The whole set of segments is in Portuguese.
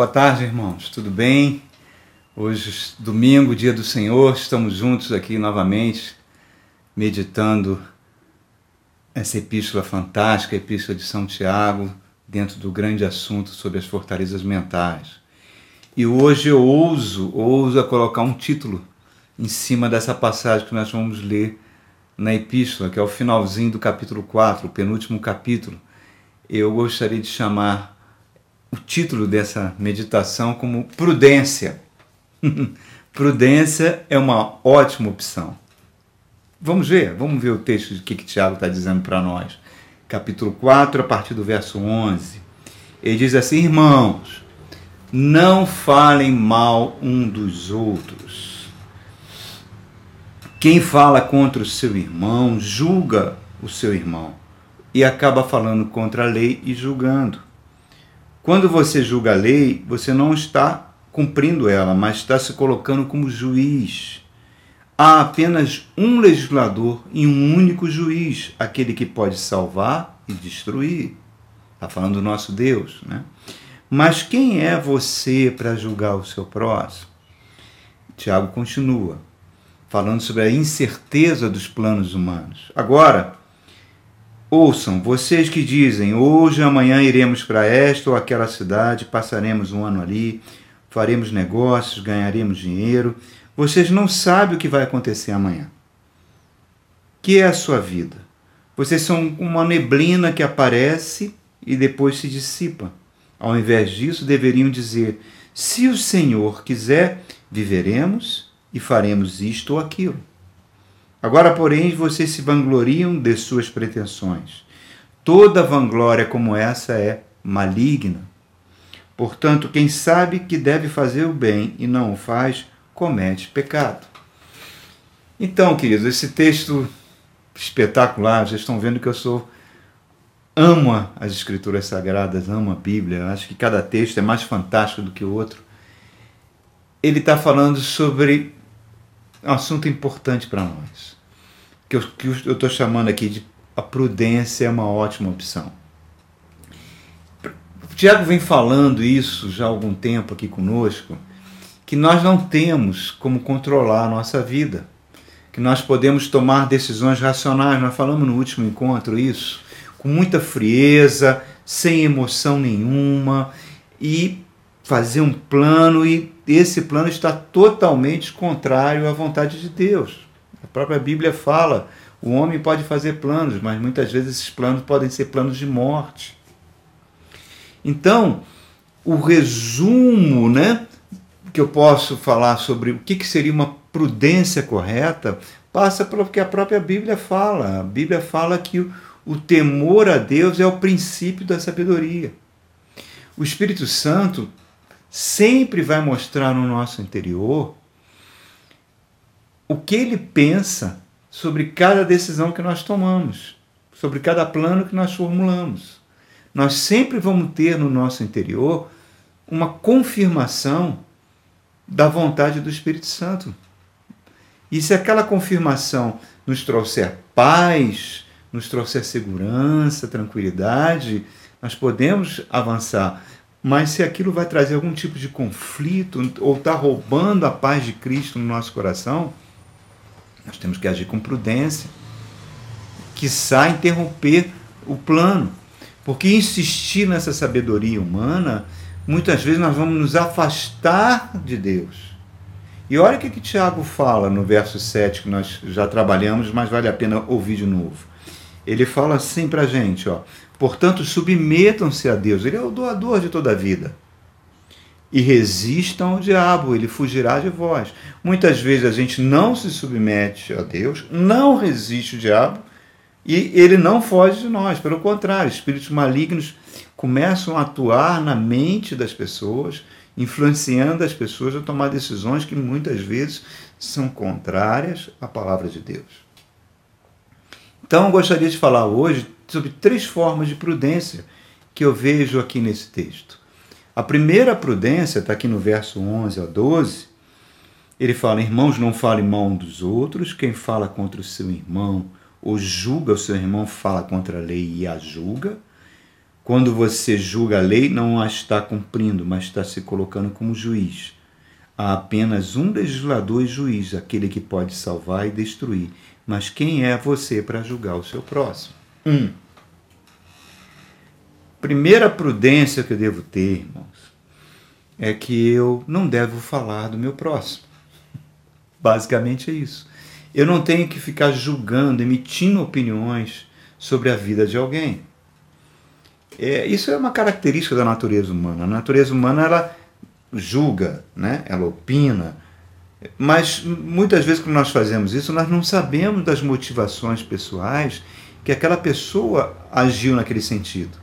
Boa tarde, irmãos. Tudo bem? Hoje, domingo, dia do Senhor, estamos juntos aqui novamente, meditando essa epístola fantástica, a epístola de São Tiago, dentro do grande assunto sobre as fortalezas mentais. E hoje eu ouso, ouso a colocar um título em cima dessa passagem que nós vamos ler na epístola, que é o finalzinho do capítulo 4, o penúltimo capítulo. Eu gostaria de chamar o título dessa meditação como prudência. prudência é uma ótima opção. Vamos ver, vamos ver o texto de que, que Tiago está dizendo para nós. Capítulo 4, a partir do verso 11. Ele diz assim: Irmãos, não falem mal um dos outros. Quem fala contra o seu irmão julga o seu irmão e acaba falando contra a lei e julgando. Quando você julga a lei, você não está cumprindo ela, mas está se colocando como juiz. Há apenas um legislador e um único juiz, aquele que pode salvar e destruir. Está falando do nosso Deus, né? Mas quem é você para julgar o seu próximo? Tiago continua, falando sobre a incerteza dos planos humanos. Agora, Ouçam, vocês que dizem, hoje amanhã iremos para esta ou aquela cidade, passaremos um ano ali, faremos negócios, ganharemos dinheiro. Vocês não sabem o que vai acontecer amanhã. Que é a sua vida? Vocês são uma neblina que aparece e depois se dissipa. Ao invés disso, deveriam dizer: se o Senhor quiser, viveremos e faremos isto ou aquilo. Agora, porém, vocês se vangloriam de suas pretensões. Toda vanglória como essa é maligna. Portanto, quem sabe que deve fazer o bem e não o faz, comete pecado. Então, queridos, esse texto espetacular, vocês estão vendo que eu sou amo as escrituras sagradas, amo a Bíblia, acho que cada texto é mais fantástico do que o outro. Ele está falando sobre um assunto importante para nós, que eu estou chamando aqui de a prudência é uma ótima opção. O Tiago vem falando isso já há algum tempo aqui conosco, que nós não temos como controlar a nossa vida, que nós podemos tomar decisões racionais. Nós falamos no último encontro isso, com muita frieza, sem emoção nenhuma e fazer um plano e esse plano está totalmente contrário à vontade de Deus. A própria Bíblia fala: o homem pode fazer planos, mas muitas vezes esses planos podem ser planos de morte. Então, o resumo, né, que eu posso falar sobre o que, seria uma prudência correta, passa pelo que a própria Bíblia fala. A Bíblia fala que o, o temor a Deus é o princípio da sabedoria. O Espírito Santo sempre vai mostrar no nosso interior o que ele pensa sobre cada decisão que nós tomamos, sobre cada plano que nós formulamos. Nós sempre vamos ter no nosso interior uma confirmação da vontade do Espírito Santo. E se aquela confirmação nos trouxer paz, nos trouxer segurança, tranquilidade, nós podemos avançar. Mas se aquilo vai trazer algum tipo de conflito ou está roubando a paz de Cristo no nosso coração, nós temos que agir com prudência, quiçá interromper o plano. Porque insistir nessa sabedoria humana, muitas vezes nós vamos nos afastar de Deus. E olha o que, que Tiago fala no verso 7, que nós já trabalhamos, mas vale a pena ouvir de novo. Ele fala assim para a gente, ó, Portanto, submetam-se a Deus, Ele é o doador de toda a vida. E resistam ao diabo, ele fugirá de vós. Muitas vezes a gente não se submete a Deus, não resiste o diabo e ele não foge de nós. Pelo contrário, espíritos malignos começam a atuar na mente das pessoas, influenciando as pessoas a tomar decisões que muitas vezes são contrárias à palavra de Deus. Então, gostaria de falar hoje sobre três formas de prudência que eu vejo aqui nesse texto. A primeira prudência está aqui no verso 11 a 12. Ele fala: Irmãos, não fale mal um dos outros. Quem fala contra o seu irmão ou julga o seu irmão fala contra a lei e a julga. Quando você julga a lei, não a está cumprindo, mas está se colocando como juiz. Há apenas um legislador e juiz, aquele que pode salvar e destruir. Mas quem é você para julgar o seu próximo? Um. Primeira prudência que eu devo ter, irmãos, é que eu não devo falar do meu próximo. Basicamente é isso. Eu não tenho que ficar julgando, emitindo opiniões sobre a vida de alguém. É, isso é uma característica da natureza humana. A natureza humana ela julga, né? ela opina, mas muitas vezes quando nós fazemos isso, nós não sabemos das motivações pessoais que aquela pessoa agiu naquele sentido.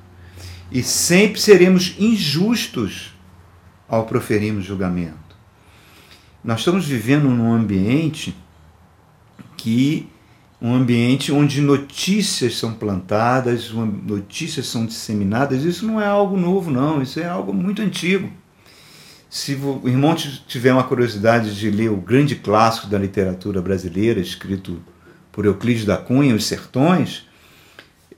E sempre seremos injustos ao proferirmos julgamento. Nós estamos vivendo num ambiente que um ambiente onde notícias são plantadas, notícias são disseminadas. Isso não é algo novo, não. Isso é algo muito antigo. Se o irmão tiver uma curiosidade de ler o grande clássico da literatura brasileira, escrito por Euclides da Cunha, Os Sertões,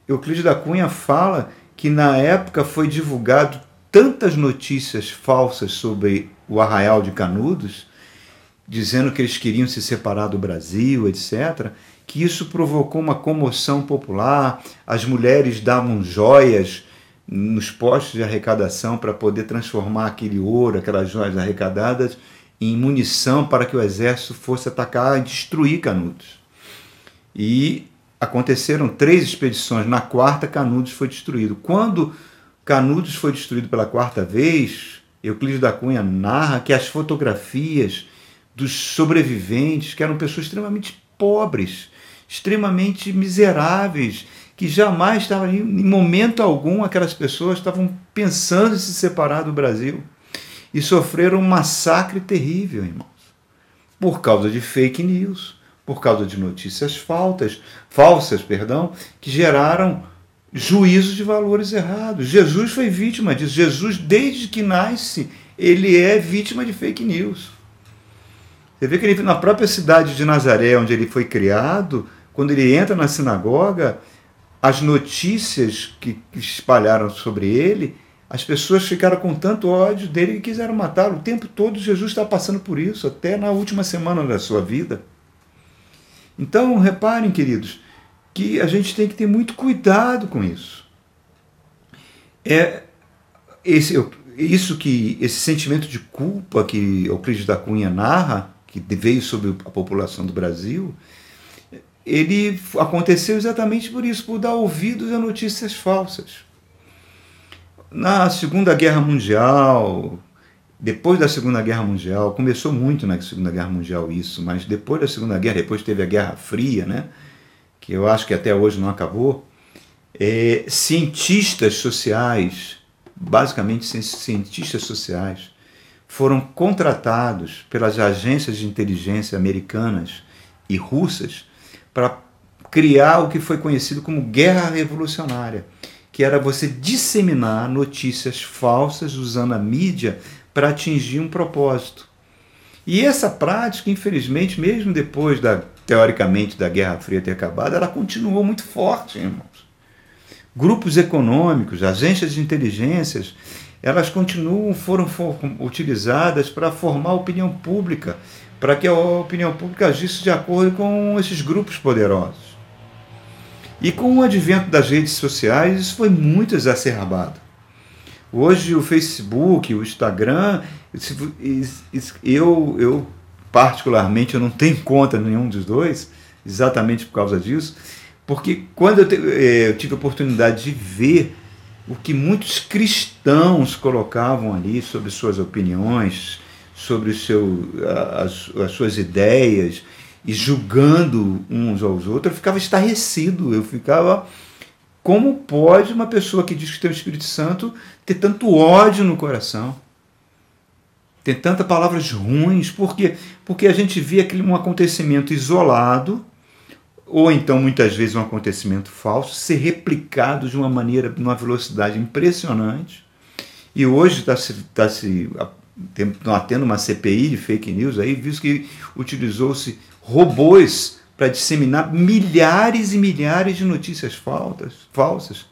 Euclides da Cunha fala que na época foi divulgado tantas notícias falsas sobre o arraial de Canudos, dizendo que eles queriam se separar do Brasil, etc., que isso provocou uma comoção popular. As mulheres davam joias nos postos de arrecadação para poder transformar aquele ouro, aquelas joias arrecadadas, em munição para que o exército fosse atacar e destruir Canudos. E aconteceram três expedições. Na quarta, Canudos foi destruído. Quando Canudos foi destruído pela quarta vez, Euclides da Cunha narra que as fotografias dos sobreviventes, que eram pessoas extremamente pobres, extremamente miseráveis, que jamais estavam, em momento algum, aquelas pessoas estavam pensando em se separar do Brasil e sofreram um massacre terrível, irmãos, por causa de fake news, por causa de notícias faltas, falsas, perdão, que geraram juízos de valores errados. Jesus foi vítima disso. Jesus, desde que nasce, ele é vítima de fake news. Você vê que ele, na própria cidade de Nazaré, onde ele foi criado, quando ele entra na sinagoga, as notícias que espalharam sobre ele, as pessoas ficaram com tanto ódio dele que quiseram matá-lo. O tempo todo Jesus está passando por isso, até na última semana da sua vida. Então, reparem, queridos, que a gente tem que ter muito cuidado com isso. É esse, isso que esse sentimento de culpa que Euclides da Cunha narra, que veio sobre a população do Brasil, ele aconteceu exatamente por isso, por dar ouvidos a notícias falsas. Na Segunda Guerra Mundial, depois da Segunda Guerra Mundial, começou muito na Segunda Guerra Mundial isso, mas depois da Segunda Guerra, depois teve a Guerra Fria, né, que eu acho que até hoje não acabou, é, cientistas sociais, basicamente cientistas sociais, foram contratados pelas agências de inteligência americanas e russas para criar o que foi conhecido como guerra revolucionária, que era você disseminar notícias falsas usando a mídia para atingir um propósito. E essa prática, infelizmente, mesmo depois da teoricamente da Guerra Fria ter acabado, ela continuou muito forte, irmãos. Grupos econômicos, agências de inteligências, elas continuam, foram utilizadas para formar opinião pública, para que a opinião pública agisse de acordo com esses grupos poderosos. E com o advento das redes sociais, isso foi muito exacerbado. Hoje o Facebook, o Instagram, eu, eu particularmente eu não tenho conta nenhum dos dois, exatamente por causa disso, porque quando eu, eh, eu tive a oportunidade de ver o que muitos cristãos colocavam ali sobre suas opiniões, sobre seu, as, as suas ideias e julgando uns aos outros, eu ficava estarrecido, eu ficava. Como pode uma pessoa que diz que tem o Espírito Santo ter tanto ódio no coração? Ter tantas palavras ruins? Por quê? Porque a gente vê aquele, um acontecimento isolado, ou então muitas vezes um acontecimento falso, ser replicado de uma maneira, numa velocidade impressionante. E hoje está se, tá se estão tendo uma CPI de fake news aí, visto que utilizou-se robôs para disseminar milhares e milhares de notícias falsas, falsas.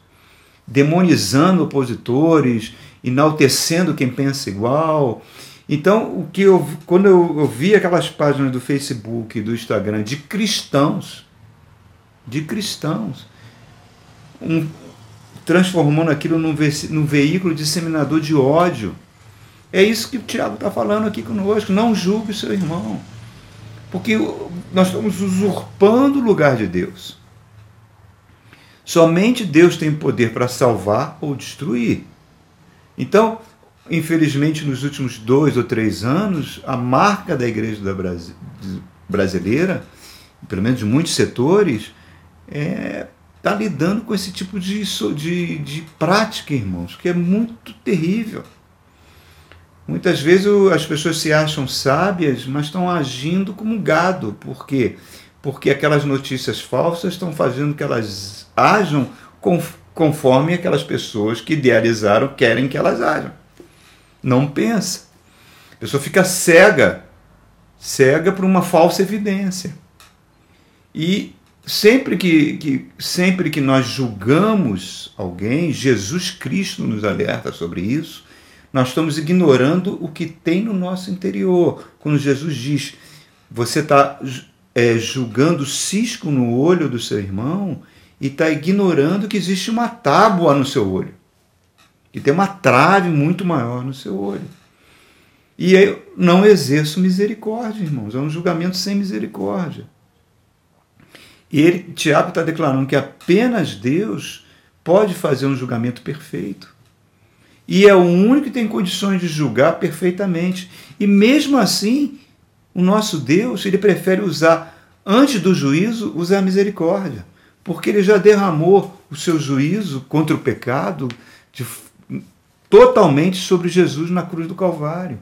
demonizando opositores, enaltecendo quem pensa igual. Então, o que eu, quando eu, eu vi aquelas páginas do Facebook, do Instagram de cristãos, de cristãos, um, transformando aquilo num, ve, num veículo disseminador de ódio. É isso que o Tiago está falando aqui conosco. Não julgue o seu irmão. Porque nós estamos usurpando o lugar de Deus. Somente Deus tem poder para salvar ou destruir. Então, infelizmente, nos últimos dois ou três anos, a marca da igreja da Brasi brasileira, pelo menos de muitos setores, está é, tá lidando com esse tipo de, de, de prática, irmãos, que é muito terrível. Muitas vezes as pessoas se acham sábias, mas estão agindo como gado. Por quê? Porque aquelas notícias falsas estão fazendo que elas ajam conforme aquelas pessoas que idealizaram querem que elas ajam. Não pensa. A pessoa fica cega, cega por uma falsa evidência. E sempre que, que, sempre que nós julgamos alguém, Jesus Cristo nos alerta sobre isso, nós estamos ignorando o que tem no nosso interior. Quando Jesus diz, você está é, julgando cisco no olho do seu irmão e está ignorando que existe uma tábua no seu olho. Que tem uma trave muito maior no seu olho. E eu não exerço misericórdia, irmãos. É um julgamento sem misericórdia. E ele, Tiago está declarando que apenas Deus pode fazer um julgamento perfeito e é o único que tem condições de julgar perfeitamente. E mesmo assim, o nosso Deus, ele prefere usar, antes do juízo, usar a misericórdia. Porque ele já derramou o seu juízo contra o pecado de, totalmente sobre Jesus na cruz do Calvário.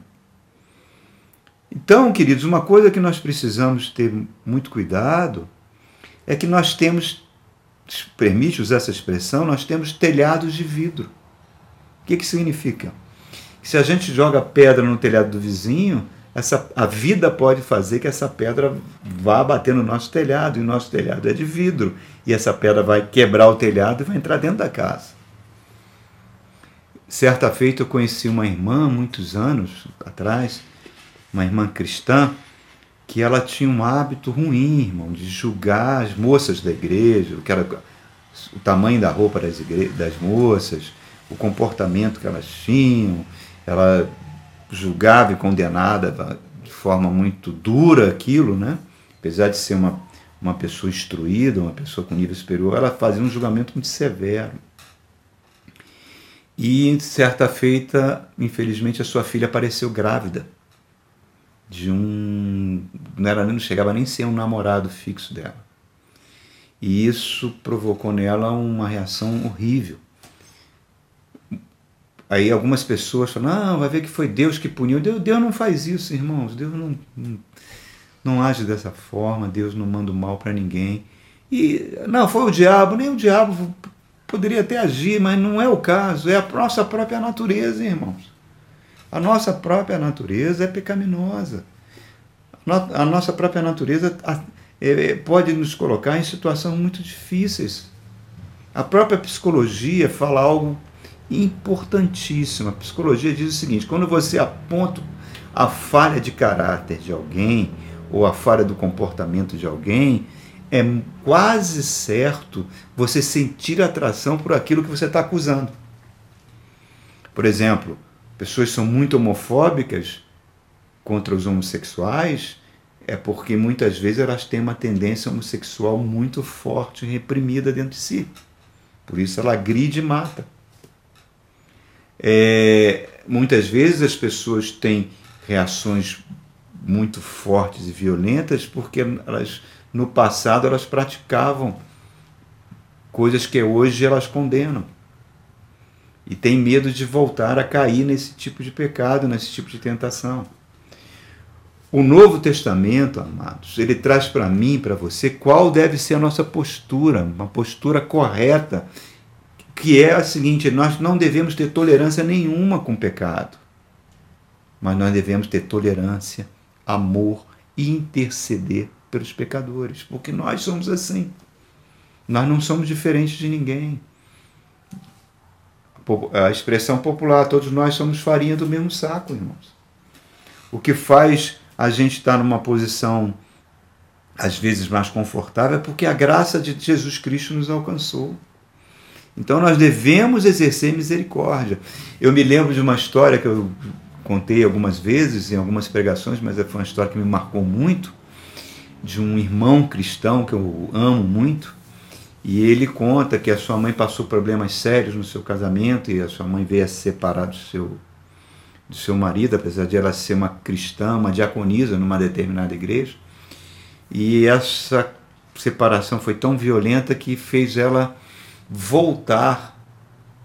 Então, queridos, uma coisa que nós precisamos ter muito cuidado é que nós temos, permite usar essa expressão, nós temos telhados de vidro que, que significa? Que se a gente joga pedra no telhado do vizinho, essa, a vida pode fazer que essa pedra vá bater no nosso telhado, e o nosso telhado é de vidro, e essa pedra vai quebrar o telhado e vai entrar dentro da casa. Certa feita eu conheci uma irmã, muitos anos atrás, uma irmã cristã, que ela tinha um hábito ruim, irmão, de julgar as moças da igreja, que era o tamanho da roupa das, igre... das moças, o comportamento que elas tinham, ela julgava e condenava de forma muito dura aquilo, né? apesar de ser uma, uma pessoa instruída, uma pessoa com nível superior, ela fazia um julgamento muito severo. E certa feita, infelizmente, a sua filha apareceu grávida de um. Não, era, não chegava nem a ser um namorado fixo dela. E isso provocou nela uma reação horrível. Aí algumas pessoas falam, não, vai ver que foi Deus que puniu. Deus, Deus não faz isso, irmãos. Deus não, não, não age dessa forma, Deus não manda o mal para ninguém. E não, foi o diabo, nem o diabo poderia até agir, mas não é o caso, é a nossa própria natureza, irmãos. A nossa própria natureza é pecaminosa. A nossa própria natureza é, pode nos colocar em situações muito difíceis. A própria psicologia fala algo importantíssima. A psicologia diz o seguinte: quando você aponta a falha de caráter de alguém ou a falha do comportamento de alguém, é quase certo você sentir atração por aquilo que você está acusando. Por exemplo, pessoas são muito homofóbicas contra os homossexuais, é porque muitas vezes elas têm uma tendência homossexual muito forte e reprimida dentro de si. Por isso ela agride e mata. É, muitas vezes as pessoas têm reações muito fortes e violentas porque elas no passado elas praticavam coisas que hoje elas condenam e têm medo de voltar a cair nesse tipo de pecado, nesse tipo de tentação. O Novo Testamento, amados, ele traz para mim, para você, qual deve ser a nossa postura, uma postura correta que é a seguinte: nós não devemos ter tolerância nenhuma com o pecado, mas nós devemos ter tolerância, amor e interceder pelos pecadores, porque nós somos assim. Nós não somos diferentes de ninguém. a expressão popular, todos nós somos farinha do mesmo saco, irmãos. O que faz a gente estar numa posição às vezes mais confortável é porque a graça de Jesus Cristo nos alcançou. Então nós devemos exercer misericórdia. Eu me lembro de uma história que eu contei algumas vezes em algumas pregações, mas foi uma história que me marcou muito, de um irmão cristão que eu amo muito, e ele conta que a sua mãe passou problemas sérios no seu casamento e a sua mãe veio a se separar do seu, do seu marido, apesar de ela ser uma cristã, uma diaconisa numa determinada igreja. E essa separação foi tão violenta que fez ela voltar,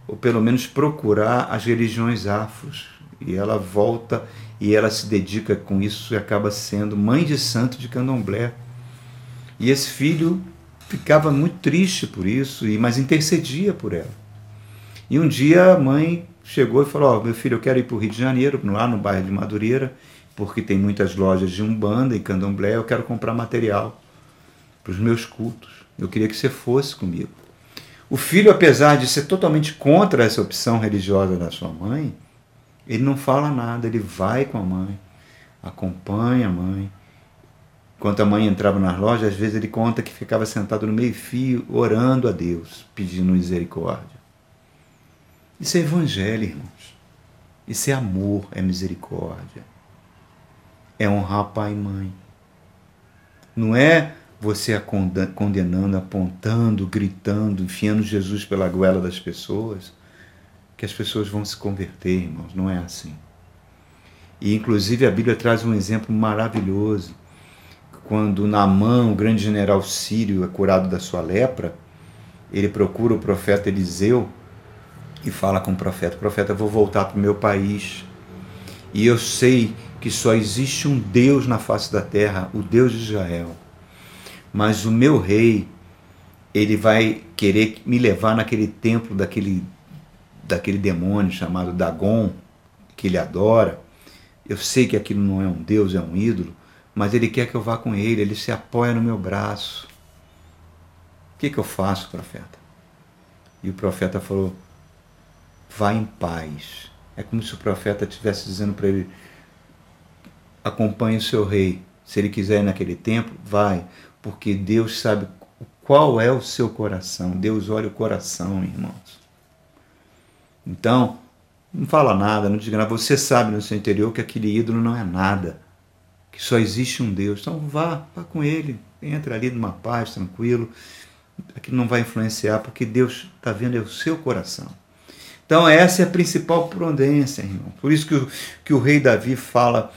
ou pelo menos procurar as religiões afros. E ela volta e ela se dedica com isso e acaba sendo mãe de santo de candomblé. E esse filho ficava muito triste por isso, mas intercedia por ela. E um dia a mãe chegou e falou: oh, meu filho, eu quero ir para o Rio de Janeiro, lá no bairro de Madureira, porque tem muitas lojas de Umbanda e Candomblé, eu quero comprar material para os meus cultos. Eu queria que você fosse comigo. O filho, apesar de ser totalmente contra essa opção religiosa da sua mãe, ele não fala nada, ele vai com a mãe, acompanha a mãe. Enquanto a mãe entrava nas lojas, às vezes ele conta que ficava sentado no meio-fio, orando a Deus, pedindo misericórdia. Isso é evangelho, irmãos. Isso é amor, é misericórdia é honrar pai e mãe. Não é você condenando, apontando, gritando, enfiando Jesus pela goela das pessoas, que as pessoas vão se converter, irmãos. Não é assim. E inclusive a Bíblia traz um exemplo maravilhoso. Quando Naamã, o grande general sírio, é curado da sua lepra, ele procura o profeta Eliseu e fala com o profeta: Profeta, vou voltar para o meu país. E eu sei que só existe um Deus na face da terra, o Deus de Israel. Mas o meu rei, ele vai querer me levar naquele templo daquele, daquele demônio chamado Dagon, que ele adora. Eu sei que aquilo não é um Deus, é um ídolo, mas ele quer que eu vá com ele, ele se apoia no meu braço. O que, que eu faço, profeta? E o profeta falou: vá em paz. É como se o profeta estivesse dizendo para ele: acompanhe o seu rei. Se ele quiser ir naquele templo, vai, porque Deus sabe qual é o seu coração. Deus olha o coração, irmãos. Então, não fala nada, não diga nada. Você sabe no seu interior que aquele ídolo não é nada, que só existe um Deus. Então vá, vá com ele, entre ali numa paz, tranquilo. Aquilo não vai influenciar, porque Deus está vendo é o seu coração. Então essa é a principal prudência, irmão. Por isso que o, que o rei Davi fala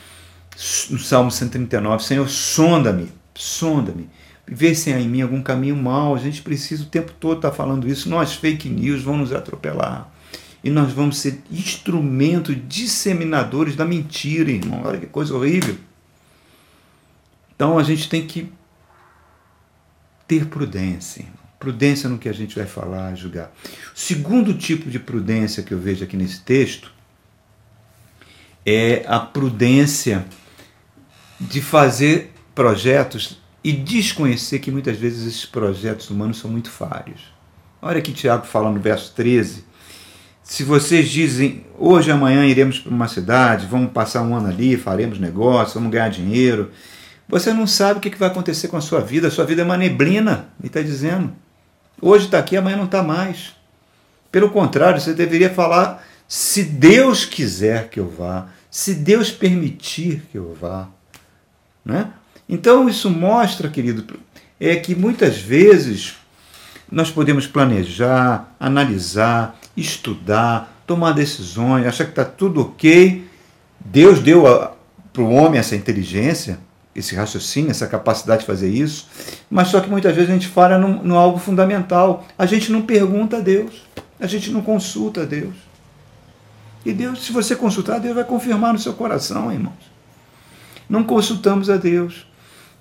no Salmo 139, Senhor, sonda-me, sonda-me, vê se há em mim algum caminho mau. A gente precisa o tempo todo estar falando isso. Nós, fake news, vão nos atropelar. E nós vamos ser instrumentos disseminadores da mentira, irmão. Olha que coisa horrível. Então a gente tem que ter prudência, prudência no que a gente vai falar, julgar. O segundo tipo de prudência que eu vejo aqui nesse texto é a prudência de fazer projetos e desconhecer que muitas vezes esses projetos humanos são muito falhos. Olha que Tiago fala no verso 13. Se vocês dizem, hoje amanhã iremos para uma cidade, vamos passar um ano ali, faremos negócio, vamos ganhar dinheiro, você não sabe o que vai acontecer com a sua vida. A sua vida é uma neblina, ele está dizendo. Hoje está aqui, amanhã não está mais. Pelo contrário, você deveria falar: se Deus quiser que eu vá, se Deus permitir que eu vá. Né? Então isso mostra, querido, é que muitas vezes nós podemos planejar, analisar, estudar, tomar decisões, achar que está tudo ok. Deus deu para o homem essa inteligência, esse raciocínio, essa capacidade de fazer isso, mas só que muitas vezes a gente fala no, no algo fundamental. A gente não pergunta a Deus, a gente não consulta a Deus. E Deus, se você consultar, Deus vai confirmar no seu coração, irmãos não consultamos a Deus.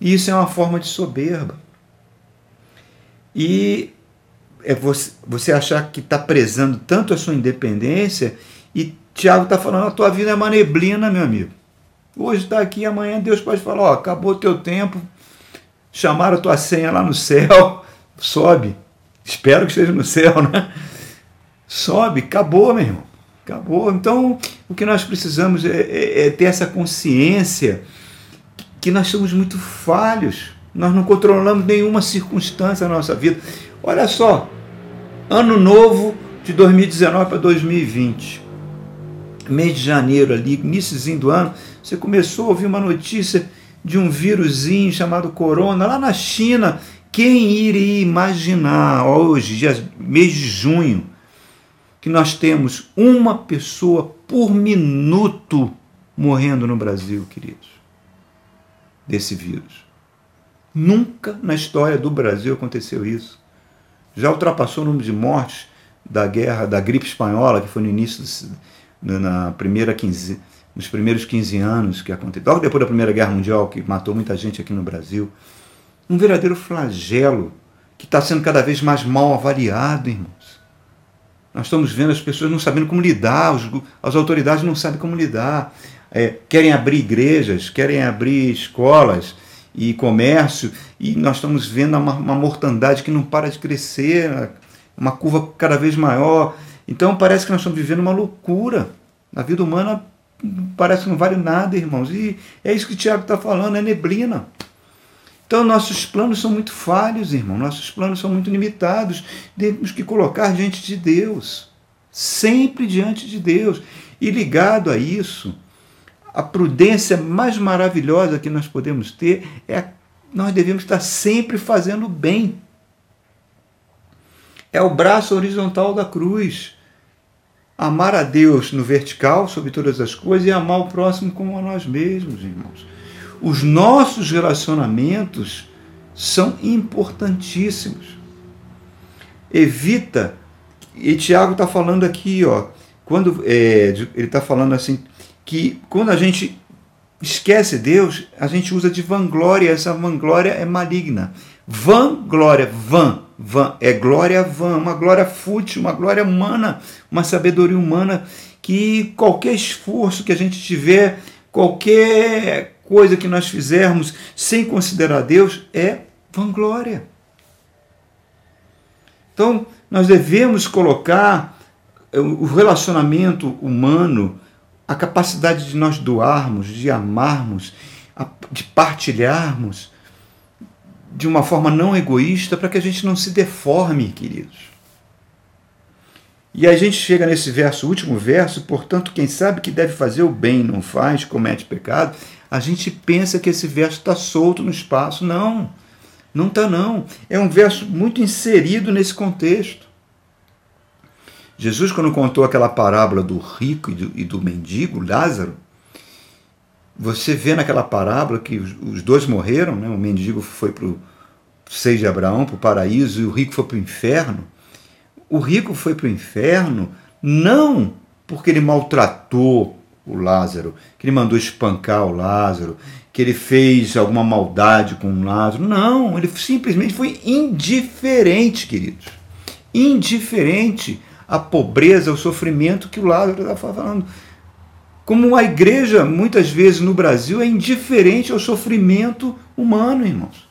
E isso é uma forma de soberba. E é você, você achar que está prezando tanto a sua independência, e Tiago está falando, a tua vida é uma neblina, meu amigo. Hoje está aqui, amanhã Deus pode falar, ó, acabou o teu tempo, chamaram a tua senha lá no céu, sobe. Espero que esteja no céu, né? sobe, acabou, meu irmão. Acabou. Então, o que nós precisamos é, é, é ter essa consciência que nós somos muito falhos. Nós não controlamos nenhuma circunstância na nossa vida. Olha só, ano novo de 2019 para 2020. Mês de janeiro ali, iníciozinho do ano, você começou a ouvir uma notícia de um vírusinho chamado corona lá na China. Quem iria imaginar hoje, dia, mês de junho, que nós temos uma pessoa por minuto morrendo no Brasil, queridos, desse vírus. Nunca na história do Brasil aconteceu isso. Já ultrapassou o número de mortes da guerra, da gripe espanhola, que foi no início, na primeira 15, nos primeiros 15 anos que aconteceu, logo depois da Primeira Guerra Mundial, que matou muita gente aqui no Brasil. Um verdadeiro flagelo que está sendo cada vez mais mal avaliado, irmãos. Nós estamos vendo as pessoas não sabendo como lidar, as autoridades não sabem como lidar. É, querem abrir igrejas, querem abrir escolas e comércio, e nós estamos vendo uma, uma mortandade que não para de crescer, uma curva cada vez maior. Então parece que nós estamos vivendo uma loucura. A vida humana parece que não vale nada, irmãos. E é isso que o Tiago está falando, é neblina. Então, nossos planos são muito falhos, irmão. Nossos planos são muito limitados. Temos que colocar diante de Deus. Sempre diante de Deus. E ligado a isso, a prudência mais maravilhosa que nós podemos ter é nós devemos estar sempre fazendo bem. É o braço horizontal da cruz. Amar a Deus no vertical sobre todas as coisas e amar o próximo como a nós mesmos, irmãos. Os nossos relacionamentos são importantíssimos. Evita, e Tiago está falando aqui, ó, quando é, ele está falando assim, que quando a gente esquece Deus, a gente usa de vanglória, essa vanglória é maligna. Vanglória, van, van, é glória vã, uma glória fútil, uma glória humana, uma sabedoria humana que qualquer esforço que a gente tiver, qualquer coisa que nós fizermos sem considerar Deus é vanglória. Então, nós devemos colocar o relacionamento humano, a capacidade de nós doarmos, de amarmos, de partilharmos de uma forma não egoísta para que a gente não se deforme, queridos. E a gente chega nesse verso, último verso, portanto, quem sabe que deve fazer o bem não faz, comete pecado, a gente pensa que esse verso está solto no espaço. Não, não está não. É um verso muito inserido nesse contexto. Jesus, quando contou aquela parábola do rico e do, e do mendigo, Lázaro, você vê naquela parábola que os, dois morreram, né? o mendigo foi para o seio de Abraão, para o paraíso, e o rico foi para o inferno. O rico foi para o inferno não porque ele maltratou o Lázaro, que ele mandou espancar o Lázaro, que ele fez alguma maldade com o Lázaro. Não, ele simplesmente foi indiferente, queridos. Indiferente à pobreza, ao sofrimento que o Lázaro estava falando. Como a igreja, muitas vezes no Brasil, é indiferente ao sofrimento humano, irmãos.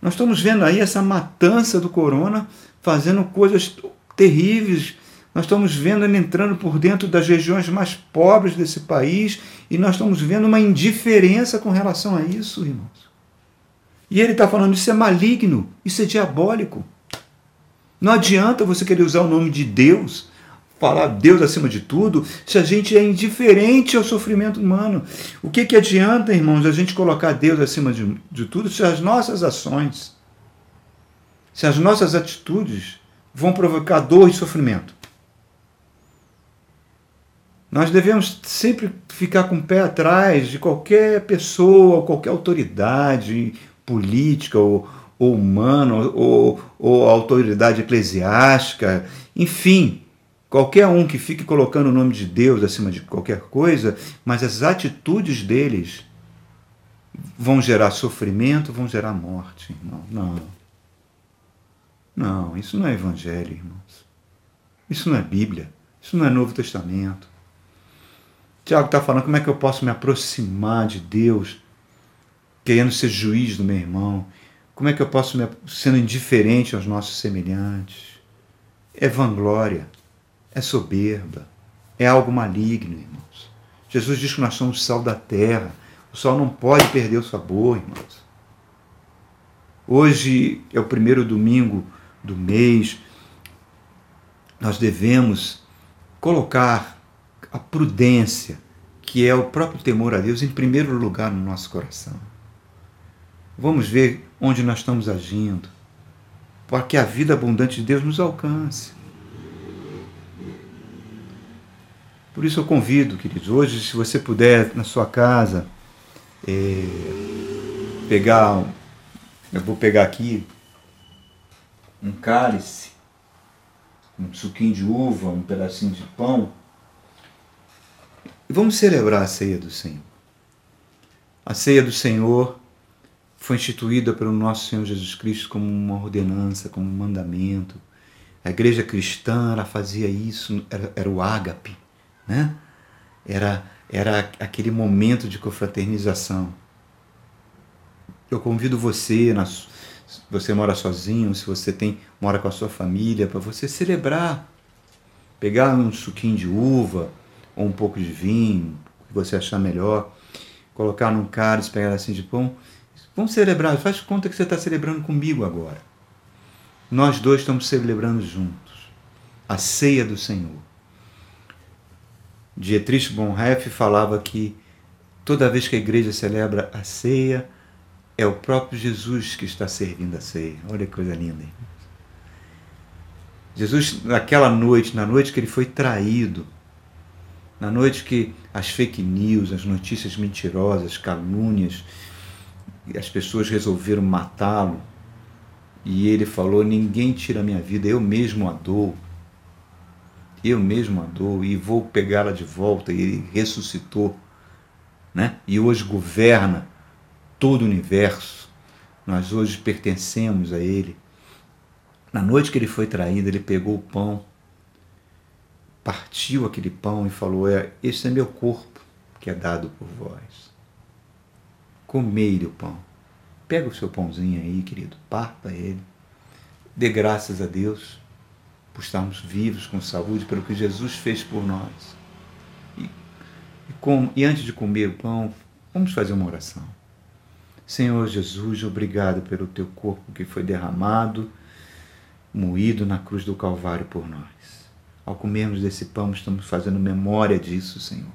Nós estamos vendo aí essa matança do corona fazendo coisas terríveis nós estamos vendo ele entrando por dentro das regiões mais pobres desse país e nós estamos vendo uma indiferença com relação a isso, irmãos. E ele está falando: isso é maligno, isso é diabólico. Não adianta você querer usar o nome de Deus, falar Deus acima de tudo, se a gente é indiferente ao sofrimento humano. O que, que adianta, irmãos, a gente colocar Deus acima de, de tudo se as nossas ações, se as nossas atitudes vão provocar dor e sofrimento? Nós devemos sempre ficar com o pé atrás de qualquer pessoa, qualquer autoridade política ou, ou humana, ou, ou autoridade eclesiástica, enfim, qualquer um que fique colocando o nome de Deus acima de qualquer coisa, mas as atitudes deles vão gerar sofrimento, vão gerar morte, irmão. Não. Não, isso não é evangelho, irmãos. Isso não é Bíblia. Isso não é Novo Testamento. Tiago está falando como é que eu posso me aproximar de Deus, querendo ser juiz do meu irmão. Como é que eu posso, me, sendo indiferente aos nossos semelhantes? É vanglória, é soberba, é algo maligno, irmãos. Jesus diz que nós somos sal da terra. O sal não pode perder o sabor, irmãos. Hoje é o primeiro domingo do mês. Nós devemos colocar a prudência, que é o próprio temor a Deus, em primeiro lugar no nosso coração. Vamos ver onde nós estamos agindo, para que a vida abundante de Deus nos alcance. Por isso eu convido, queridos, hoje, se você puder, na sua casa, é, pegar, eu vou pegar aqui um cálice, um suquinho de uva, um pedacinho de pão, e vamos celebrar a ceia do Senhor. A ceia do Senhor foi instituída pelo nosso Senhor Jesus Cristo como uma ordenança, como um mandamento. A igreja cristã ela fazia isso, era, era o ágape, né? Era, era aquele momento de confraternização. Eu convido você, na, se você mora sozinho, se você tem mora com a sua família, para você celebrar. Pegar um suquinho de uva, ou um pouco de vinho, o que você achar melhor, colocar num cálice, pegar assim de pão. Vamos celebrar, faz conta que você está celebrando comigo agora. Nós dois estamos celebrando juntos a ceia do Senhor. Dietrich Bonhoeffer falava que toda vez que a igreja celebra a ceia, é o próprio Jesus que está servindo a ceia. Olha que coisa linda. Hein? Jesus, naquela noite, na noite que ele foi traído, na noite que as fake news, as notícias mentirosas, calúnias, as pessoas resolveram matá-lo, e ele falou: Ninguém tira minha vida, eu mesmo a dou. Eu mesmo a dou e vou pegá-la de volta. E ele ressuscitou, né? E hoje governa todo o universo. Nós hoje pertencemos a ele. Na noite que ele foi traído, ele pegou o pão partiu aquele pão e falou: é, Este é meu corpo que é dado por vós. Comei o pão. Pega o seu pãozinho aí, querido, parta ele. Dê graças a Deus por estarmos vivos com saúde, pelo que Jesus fez por nós. E, e, com, e antes de comer o pão, vamos fazer uma oração. Senhor Jesus, obrigado pelo teu corpo que foi derramado, moído na cruz do Calvário por nós. Ao comermos desse pão, estamos fazendo memória disso, Senhor.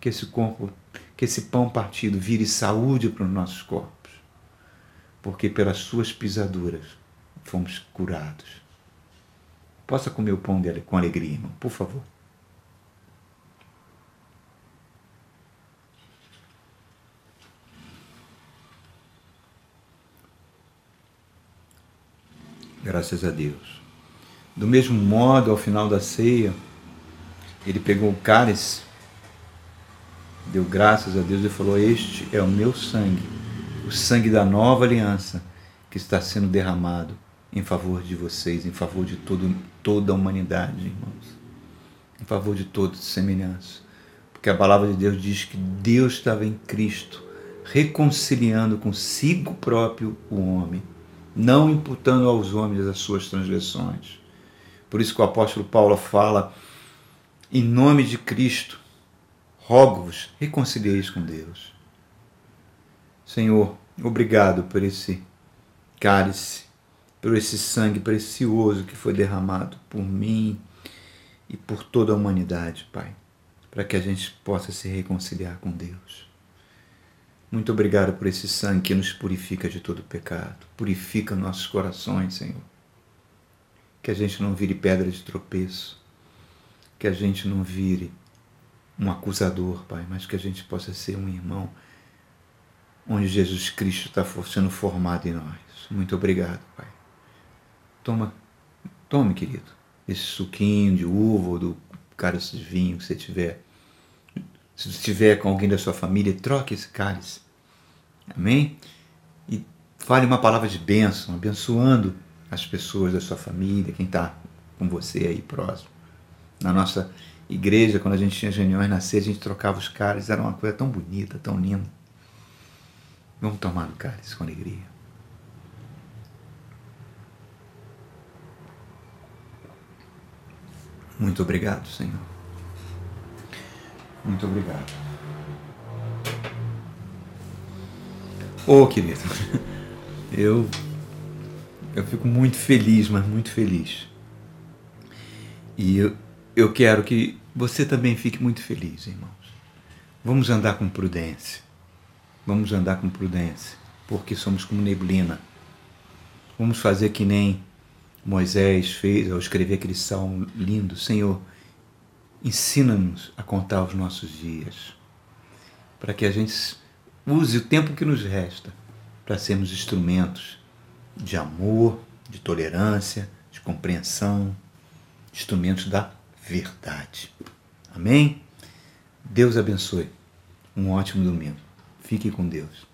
Que esse corpo, que esse pão partido vire saúde para os nossos corpos. Porque pelas suas pisaduras fomos curados. Possa comer o pão dele com alegria, irmão, por favor. Graças a Deus. Do mesmo modo, ao final da ceia, ele pegou o cálice, deu graças a Deus e falou: Este é o meu sangue, o sangue da nova aliança que está sendo derramado em favor de vocês, em favor de todo, toda a humanidade, irmãos, em favor de todos semelhança. Porque a palavra de Deus diz que Deus estava em Cristo, reconciliando consigo próprio o homem, não imputando aos homens as suas transgressões por isso que o apóstolo Paulo fala, em nome de Cristo, rogo-vos, reconcilieis com Deus. Senhor, obrigado por esse cálice, por esse sangue precioso que foi derramado por mim e por toda a humanidade, Pai, para que a gente possa se reconciliar com Deus. Muito obrigado por esse sangue que nos purifica de todo pecado, purifica nossos corações, Senhor que a gente não vire pedra de tropeço, que a gente não vire um acusador, Pai, mas que a gente possa ser um irmão onde Jesus Cristo está sendo formado em nós. Muito obrigado, Pai. Toma, tome, querido, esse suquinho de uva ou do cálice de vinho que você tiver. Se estiver com alguém da sua família, troque esse cálice. Amém? E fale uma palavra de bênção, abençoando as pessoas da sua família, quem está com você aí próximo. Na nossa igreja, quando a gente tinha reuniões na a gente trocava os cálices, era uma coisa tão bonita, tão linda. Vamos tomar o cálice com alegria. Muito obrigado, Senhor. Muito obrigado. Ô, oh, querido, eu, eu fico muito feliz, mas muito feliz. E eu, eu quero que você também fique muito feliz, irmãos. Vamos andar com prudência. Vamos andar com prudência, porque somos como neblina. Vamos fazer que nem Moisés fez ao escrever aquele salmo lindo: Senhor, ensina-nos a contar os nossos dias, para que a gente use o tempo que nos resta para sermos instrumentos de amor, de tolerância, de compreensão, instrumentos da verdade. Amém? Deus abençoe. Um ótimo domingo. Fique com Deus.